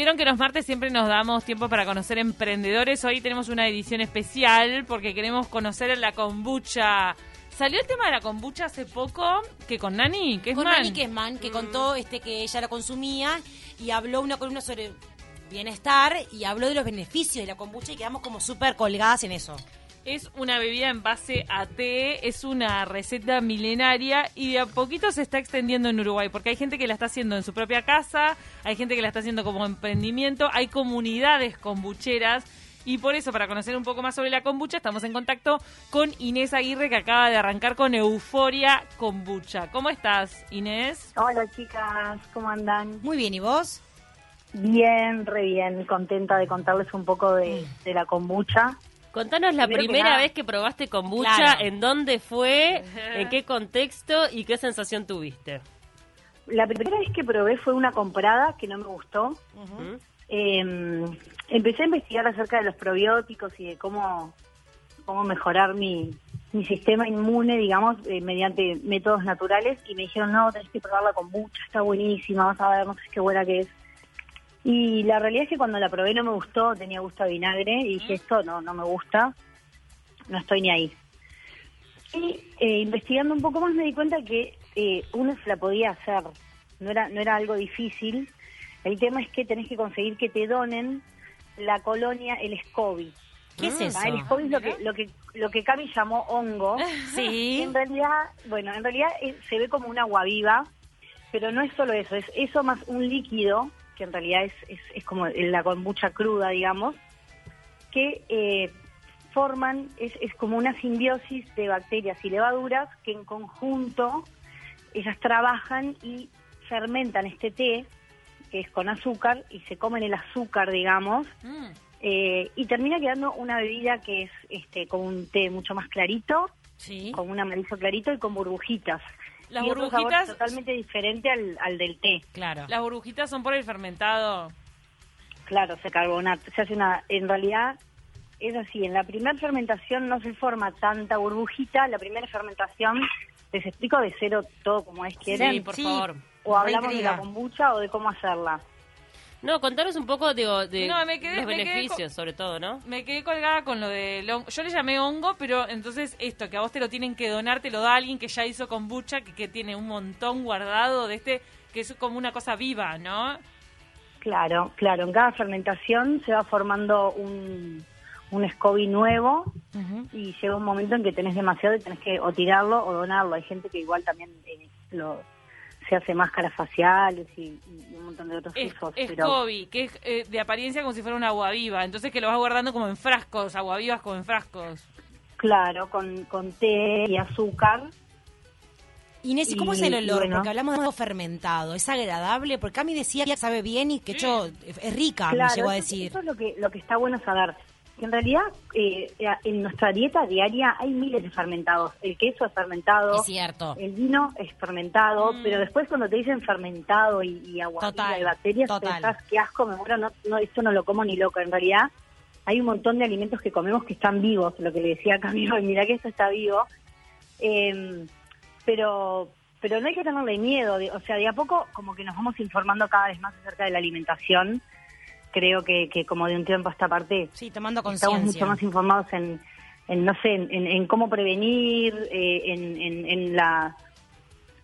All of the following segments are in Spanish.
Vieron que los martes siempre nos damos tiempo para conocer emprendedores. Hoy tenemos una edición especial porque queremos conocer la kombucha. Salió el tema de la kombucha hace poco, que con Nani, que es con man. Nani Kesman, que contó este que ella la consumía y habló una columna sobre bienestar y habló de los beneficios de la kombucha y quedamos como súper colgadas en eso. Es una bebida en base a té, es una receta milenaria y de a poquito se está extendiendo en Uruguay, porque hay gente que la está haciendo en su propia casa, hay gente que la está haciendo como emprendimiento, hay comunidades kombucheras y por eso, para conocer un poco más sobre la kombucha, estamos en contacto con Inés Aguirre, que acaba de arrancar con Euforia Kombucha. ¿Cómo estás, Inés? Hola chicas, ¿cómo andan? Muy bien, ¿y vos? Bien, re bien, contenta de contarles un poco de, de la kombucha. Contanos la Primero primera vez que probaste kombucha, Claro. en dónde fue, en qué contexto y qué sensación tuviste. La primera vez que probé fue una comprada que no me gustó. Eh, empecé a investigar acerca de los probióticos y de cómo, cómo mejorar mi, mi sistema inmune, digamos, eh, mediante métodos naturales. Y me dijeron, no, tenés que probarla con mucha, está buenísima, vas a ver, no sé qué buena que es. Y la realidad es que cuando la probé no me gustó, tenía gusto a vinagre y dije, esto no, no me gusta, no estoy ni ahí. Y eh, investigando un poco más me di cuenta que eh, uno se la podía hacer, no era, no era algo difícil. El tema es que tenés que conseguir que te donen la colonia, el SCOBY. ¿Qué es Ah, eso? El SCOBY es lo que, lo que, lo que Cami llamó hongo. Sí. En realidad, bueno, en realidad eh, se ve como un agua viva, pero no es solo eso, es eso más un líquido, que en realidad es, es, es como la kombucha cruda, digamos, que eh, forman, es, es como una simbiosis de bacterias y levaduras que en conjunto ellas trabajan y fermentan este té, que es con azúcar, y se comen el azúcar, digamos, Mm. eh, y termina quedando una bebida que es este como un té mucho más clarito, Sí. con un amarillo clarito y con burbujitas. Las y otro sabor burbujitas- totalmente diferente al, al del té. Claro. Las burbujitas son por el fermentado. Claro, se carbonata. Se hace una, en realidad es así, en la primera fermentación no se forma tanta burbujita, la primera fermentación, les explico de cero todo como es quieren, Sí, por Sí. favor. o hablamos de la kombucha o de cómo hacerla. No, contanos un poco digo, de No, me quedé- los me beneficios, sobre todo, ¿no? Me quedé colgada con lo de hongo. Yo le llamé hongo, pero entonces esto, que a vos te lo tienen que donar, te lo da alguien que ya hizo kombucha, que, que tiene un montón guardado de este, que es como una cosa viva, ¿no? Claro, claro, en cada fermentación se va formando un, un SCOBY nuevo y llega un momento en que tenés demasiado y tenés que o tirarlo o donarlo. Hay gente que igual también eh, lo, se hace máscaras faciales y, y un montón de otros Es, usos. es pero Kobe, que es eh, de apariencia como si fuera un agua viva. Entonces que lo vas guardando como en frascos, agua vivas como en frascos. claro, con, con té y azúcar. Inés, ¿y cómo es el olor? bueno. Porque hablamos de algo fermentado. ¿Es agradable? Porque Cami decía que sabe bien y que hecho es rica, claro, me llegó a eso- decir. Eso es lo que, lo que está bueno saber. En realidad eh, en nuestra dieta diaria hay miles de fermentados. El queso es fermentado. Es cierto. El vino es fermentado, pero después cuando te dicen fermentado y, y agua de bacterias, total. pensás, qué asco, me muero, no, no, esto no lo como ni loco. En realidad hay un montón de alimentos que comemos que están vivos, lo que le decía Camilo, y mira que esto está vivo. Eh, pero pero no hay que tenerle miedo, o sea, de a poco como que nos vamos informando cada vez más acerca de la alimentación. Creo que, que como de un tiempo a esta parte Sí, tomando estamos mucho más informados en, en no sé, en, en cómo prevenir, eh, en, en, en la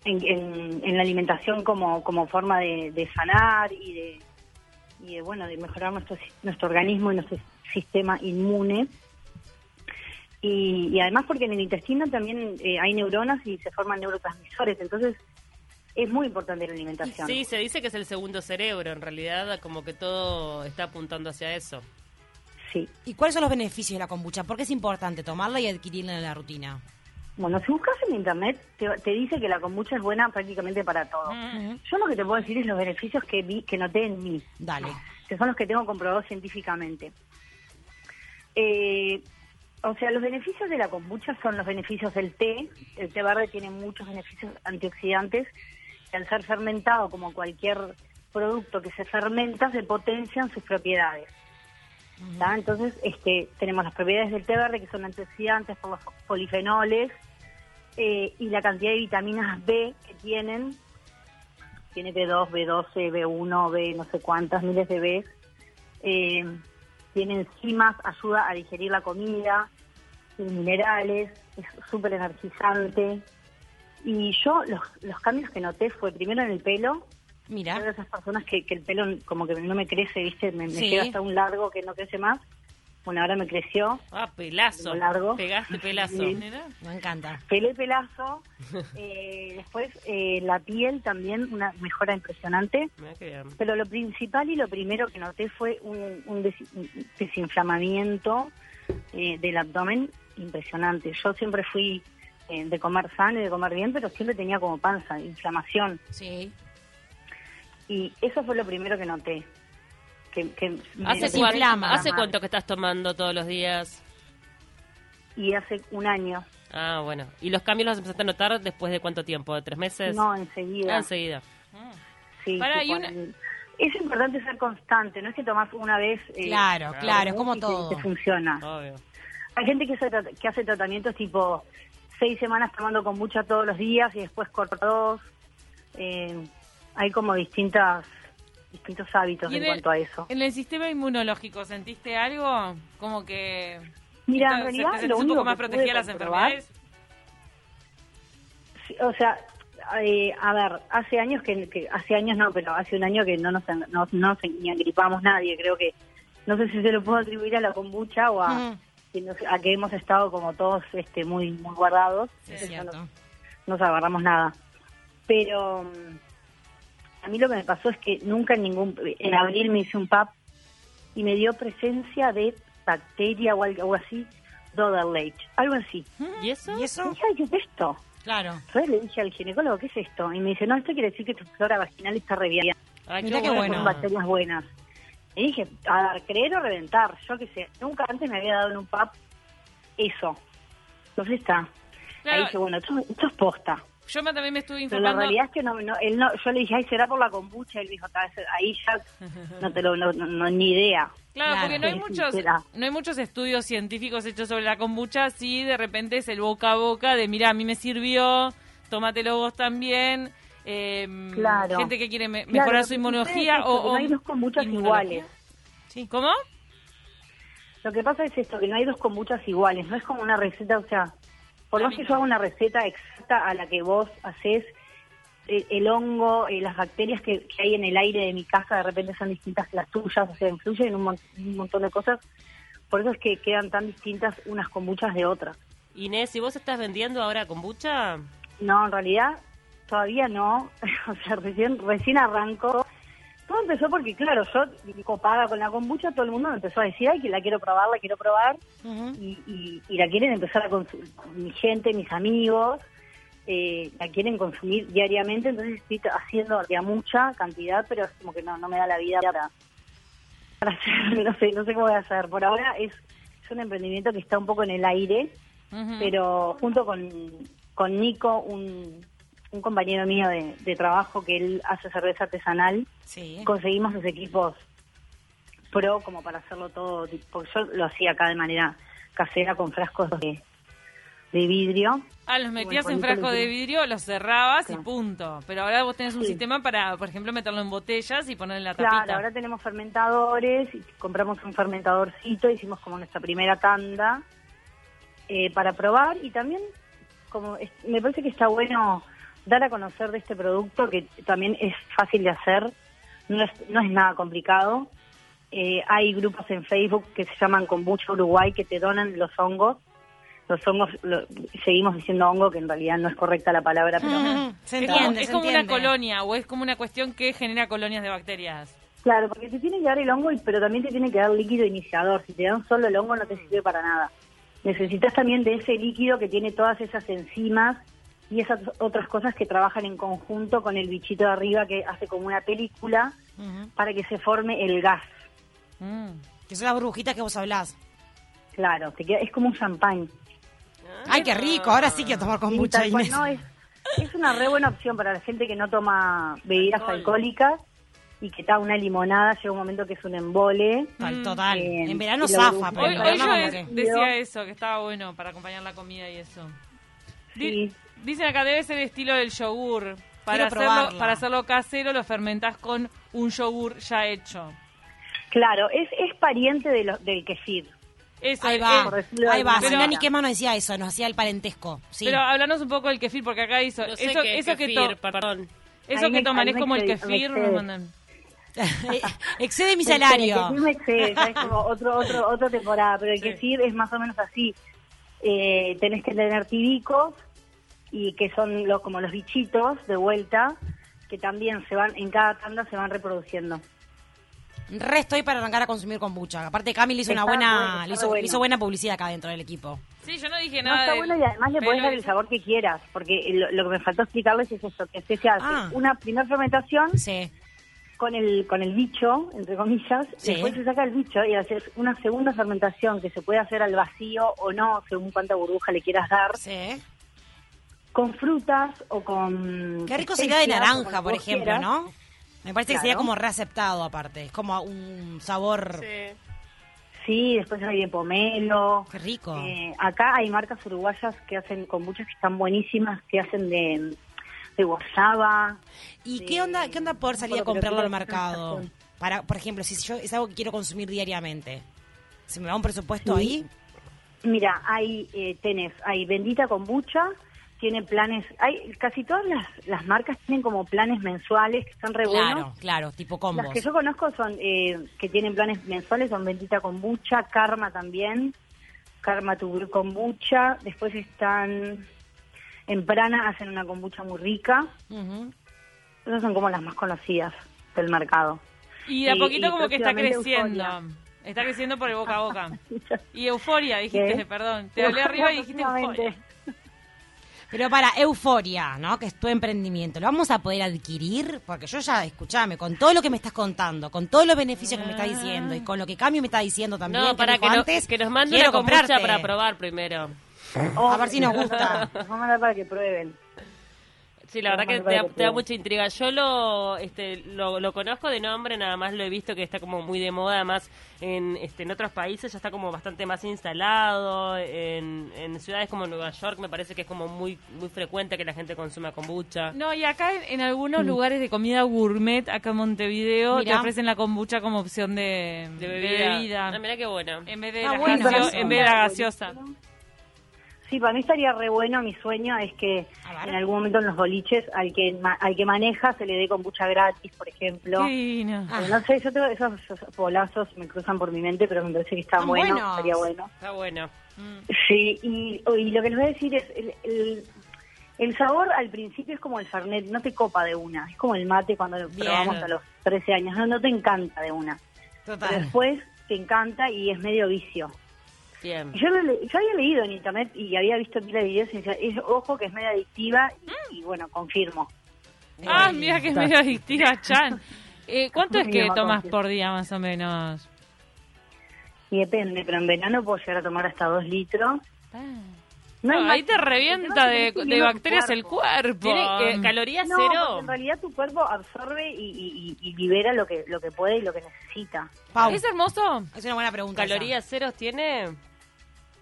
en, en- en la alimentación como, como forma de, de sanar y de, y de bueno de mejorar nuestro nuestro organismo y nuestro sistema inmune. Y, y además porque en el intestino también eh, hay neuronas y se forman neurotransmisores. Entonces es muy importante la alimentación Sí, se dice que es el segundo cerebro, en realidad como que todo está apuntando hacia eso. sí ¿Y cuáles son los beneficios de la kombucha? ¿Por qué es importante tomarla y adquirirla en la rutina? Bueno, si buscas en internet, te, te dice que la kombucha es buena prácticamente para todo. Yo lo que te puedo decir es los beneficios que vi, que noté en mí, Dale. que son los que tengo comprobados científicamente. Eh, o sea, los beneficios de la kombucha son los beneficios del té. El té verde tiene muchos beneficios antioxidantes. Al ser fermentado, como cualquier producto que se fermenta, se potencian sus propiedades. ¿tá? Entonces, este, tenemos las propiedades del té verde, que son antioxidantes por los polifenoles, eh, y la cantidad de vitaminas B que tienen tiene B2, B12, B1, B no sé cuántas, miles de Bs. Eh, tiene enzimas, ayuda a digerir la comida, tiene minerales, es súper energizante. Y yo los, los cambios que noté fue primero en el pelo, Mira. de esas personas que, que el pelo como que no me crece, ¿viste? Me, me Sí. queda hasta un largo que no crece más. Bueno, ahora me creció. Ah, pelazo. Largo. Pegaste pelazo. Sí. Me encanta. Pelo y pelazo. Eh, después, eh, la piel también, una mejora impresionante. Pero lo principal y lo primero que noté fue un, un des- un desinflamamiento eh, del abdomen impresionante. Yo siempre fui eh, de comer sano y de comer bien, pero siempre tenía como panza, inflamación. Sí. Y eso fue lo primero que noté. Que, que ¿Hace, inflama. ¿Hace cuánto que estás tomando todos los días? Y hace un año. Ah, bueno. ¿Y los cambios los empezaste a notar después de cuánto tiempo? ¿De tres meses? No, enseguida. Ah, enseguida. Sí, y una- Es importante ser constante, no es que tomás una vez. eh, Claro, claro, es como te- todo. te funciona. Obvio. Hay gente que hace, que hace tratamientos tipo seis semanas tomando kombucha todos los días y después corta dos. Eh, hay como distintas distintos hábitos en en el- cuanto a eso. En el sistema inmunológico, ¿sentiste algo? Como que... Mira, en ¿Se- realidad ¿Te sentís lo un único poco más protegida las enfermedades? Sí, o sea, eh, a ver, hace años que, que- hace años no, pero hace un año que no nos no, no nos ni agripamos nadie. Creo que no sé si se lo puedo atribuir a la kombucha o a, Ujú. Que nos- a que hemos estado como todos este muy muy guardados. Es no- cierto. no nos agarramos nada. Pero mm, a mí lo que me pasó es que nunca en ningún en abril me hice un PAP y me dio presencia de bacteria o algo así, Doderleach, algo así. ¿Y eso? ¿Y Y eso? dije, ¿qué es esto? Claro. Entonces le dije al ginecólogo, ¿qué es esto? Y me dice, no, esto quiere decir que tu flora vaginal está re bien. Ay, Mirá qué bueno. Son bacterias buenas. Y dije, a ver, creer o reventar. Yo qué sé, nunca antes me había dado en un PAP eso. Entonces está. Claro. Ahí dije, bueno, esto, esto es posta. Yo también me estuve Pero la informando... realidad es que no, no, él no, yo le dije, ay, será por la kombucha. Él dijo, "Ta, ahí ya no te lo, no, no- no, ni idea. Claro, Claro. porque no hay muchos sincera. no hay muchos estudios científicos hechos sobre la kombucha, sí de repente es el boca a boca de mira, a mí me sirvió, tómatelo vos también. Eh, Claro. Gente que quiere me- mejorar su inmunología es o, esto, o no hay dos kombuchas iguales. Sí. ¿Cómo? Lo que pasa es esto, que no hay dos kombuchas iguales. No es como una receta, o sea, por más que yo haga una receta exacta a la que vos haces, el, el hongo, eh, las bacterias que, que hay en el aire de mi casa de repente son distintas que las tuyas, o sea, influyen en un, mon- un montón de cosas. Por eso es que quedan tan distintas unas kombuchas de otras. Inés, ¿y vos estás vendiendo ahora kombucha? No, en realidad todavía no. o sea, recién, recién arrancó. Todo empezó porque, claro, yo copada con la kombucha, todo el mundo me empezó a decir, ay, que la quiero probar, la quiero probar. Y, y- y la quieren empezar a consumir, mi gente, mis amigos, eh, la quieren consumir diariamente. Entonces estoy haciendo de a mucha cantidad, pero es como que no, no me da la vida para, para hacer, no sé, no sé cómo voy a hacer. Por ahora es, es un emprendimiento que está un poco en el aire pero junto con, con Nico, un, un compañero mío de, de trabajo que él hace cerveza artesanal, Sí. conseguimos los equipos pro como para hacerlo todo, tipo- porque yo lo hacía acá de manera casera con frascos de, de vidrio. Ah, los metías Bueno, en bonito frasco lo de vidrio, los cerrabas y punto. Pero ahora vos tenés un Sí. sistema para, por ejemplo, meterlo en botellas y ponerle la tapita. Claro, ahora tenemos fermentadores, y compramos un fermentadorcito, hicimos como nuestra primera tanda eh, para probar y también como es- me parece que está bueno dar a conocer de este producto que también es fácil de hacer, no es, no es nada complicado. Eh, hay grupos en Facebook que se llaman Kombucha Uruguay que te donan los hongos. Los hongos, lo- seguimos diciendo hongo, que en realidad no es correcta la palabra, pero. Se es como, se una colonia o es como una cuestión que genera colonias de bacterias. Claro, porque te tiene que dar el hongo, y- pero también te tiene que dar líquido iniciador. Si te dan solo el hongo no te sirve para nada. Necesitas también de ese líquido que tiene todas esas enzimas y esas otras cosas que trabajan en conjunto con el bichito de arriba que hace como una película para que se forme el gas. Mm. Que son las burbujitas que vos hablás. Claro, te queda, es como un champán. Ay, qué rico. Ahora sí quiero tomar con Sí, mucha Inés. no, es, es una re buena opción para la gente que no toma bebidas Alcohol. alcohólicas y que está una limonada, llega un momento que es un embole. Tal, total. Bien. En verano zafa, pero Hoy, en hoy yo decía eso, que estaba bueno para acompañar la comida y eso. Sí. Dicen acá, debe ser el estilo del yogur. para Quiero hacerlo, para hacerlo casero lo fermentás con un yogur ya hecho. Claro, es, es pariente de lo- del kefir. Eso, Ahí eh, va, ahí va. alguna Si manera. Nani Quema nos decía eso, nos hacía el parentesco. Sí. Pero háblanos un poco del kefir, porque acá hizo... No sé eso qué es eso que, kefir, to- perdón. eso Ahí que me- toman ahí es como el me kefir, excede. mandan. Excede mi El salario. kefir me excede, ya es como otro, otro, otra temporada, pero el Sí. kefir es más o menos así. Eh, tenés que tener tibicos, y que son los, como los bichitos de vuelta, que también se van, en cada tanda se van reproduciendo. Re estoy para arrancar a consumir kombucha. Aparte, Cami le hizo una buena, bueno, está le hizo, bueno. le hizo buena publicidad acá dentro del equipo. Sí, yo no dije No, nada está del bueno y además le podés dar el sabor que quieras, porque lo, lo que me faltó explicarles es esto, que se hace Ah. una primera fermentación Sí. con el con el bicho, entre comillas, Sí. después se saca el bicho y haces una segunda fermentación que se puede hacer al vacío o no, según cuánta burbuja le quieras dar, Sí. Con frutas o con... Qué rico sería de naranja, por ejemplo, quieras. ¿no? Me parece que sería como reaceptado aparte. Es como un sabor. Sí. Sí, después hay de pomelo. Qué rico. Eh, acá hay marcas uruguayas que hacen kombuchas que están buenísimas, que hacen de, de. ¿Y de- qué onda, qué onda poder salir a comprarlo al mercado? Para, por ejemplo, si yo es algo que quiero consumir diariamente. ¿Se me va un presupuesto Sí. ahí? Mira, hay eh, tenés, hay bendita kombucha, tiene planes, hay casi todas las, las marcas tienen como planes mensuales que están re Claro, buenos. claro, tipo combos. Las que yo conozco son eh, que tienen planes mensuales son bendita kombucha, Karma también, Karma tu kombucha, después están en Prana hacen una kombucha muy rica. Ujú. Esas son como las más conocidas del mercado. Y de a poquito y como que está creciendo. Euforia. Está creciendo por el boca a boca. Y euforia, dijiste, ¿Qué? perdón. Te hablé arriba y dijiste euforia. Pero para Euforia, ¿no? Que es tu emprendimiento, ¿lo vamos a poder adquirir? Porque yo ya, escúchame, con todo lo que me estás contando, con todos los beneficios que me estás diciendo y con lo que Cami me está diciendo también, No, que para que, no- antes, que nos mande quiero una comprarte. para probar primero. A ver si nos gusta. Nos vamos a mandar para que prueben. Sí, la verdad que te da, te mucha intriga. Yo lo, este, lo, lo conozco de nombre, nada más lo he visto que está como muy de moda, además en, este, en otros países ya está como bastante más instalado, en, en ciudades como Nueva York me parece que es como muy muy frecuente que la gente consuma kombucha. No, y acá en, en algunos lugares de comida gourmet, acá en Montevideo, Mirá. te ofrecen la kombucha como opción de, De de bebida. bebida. Ah, mira qué bueno. En vez de, Ah, la bueno. en vez de la gaseosa. Sí, para mí estaría re bueno. Mi sueño es que en algún momento en los boliches al que ma- al que maneja se le dé kombucha gratis, por ejemplo. Divino. Ah. Eh, No sé, yo tengo esos, esos bolazos me cruzan por mi mente, pero me parece que está bueno, buenos. estaría bueno. Está bueno. Sí, y, y lo que les voy a decir es, el, el, el sabor al principio es como el Fernet, no te copa de una, es como el mate cuando lo Bien. probamos a los 13 años, no, no te encanta de una, pero Total. después te encanta y es medio vicio. Bien. Yo, lo le- yo había leído en internet y había visto pila de videos y decía, es, ojo que es medio adictiva y, y bueno, confirmo. Ah, mira que es medio adictiva, Chan. Eh, ¿Cuánto es que tomas por día, más o menos? Y depende, pero en verano puedo llegar a tomar hasta dos litros. Ah. No ahí te revienta de, bacterias el cuerpo. ¿Tiene eh, calorías No, cero? en realidad tu cuerpo absorbe y, y- libera lo que lo que puede y lo que necesita. Pau, ¿Es hermoso? es una buena pregunta. esa. ¿Calorías ceros tiene?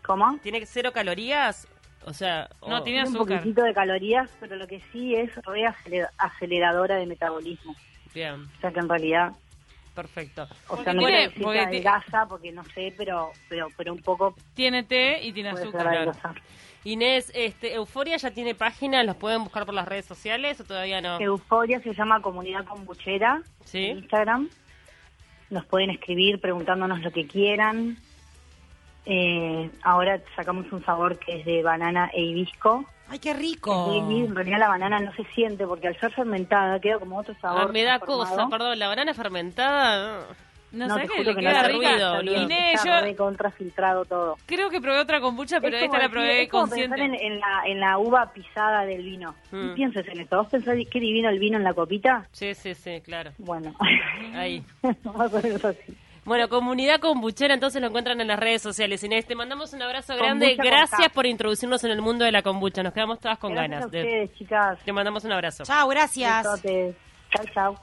¿Cómo? ¿Tiene cero calorías? O sea, No, tiene Tiene un azúcar. poquitito de calorías, pero lo que sí es re acelera- aceleradora de metabolismo. Bien, O sea que en realidad, perfecto. o sea, no tiene- porque adelgaza, porque no sé, pero pero pero un poco Tiene té y tiene azúcar. Inés, este, Euforia ya tiene página, ¿los pueden buscar por las redes sociales o todavía no? Euforia se llama Comunidad Combuchera Sí. en Instagram. Nos pueden escribir preguntándonos lo que quieran. Eh, ahora sacamos un sabor que es de banana e hibisco. Ay, qué rico. Y en realidad la banana no se siente porque al ser fermentada queda como otro sabor. Ah, me da transformado. cosa, perdón, la banana fermentada. No, No, sé que le que queda no ruido, Inés, yo contrafiltrado todo. creo que probé otra kombucha, pero Es esta la probé es como consciente. pensar en, en la, en la uva pisada del vino. Mm. Pienses en esto. ¿Vos pensás qué divino el vino en la copita? Sí, sí, sí, claro. Bueno, Ahí. más o menos así. Bueno, comunidad kombuchera, entonces lo encuentran en las redes sociales. Inés, te mandamos un abrazo grande. Kombucha Gracias por introducirnos en el mundo de la kombucha. Nos quedamos todas con Gracias ganas. a de- chicas. Te mandamos un abrazo. Chao, gracias. Chau, chau.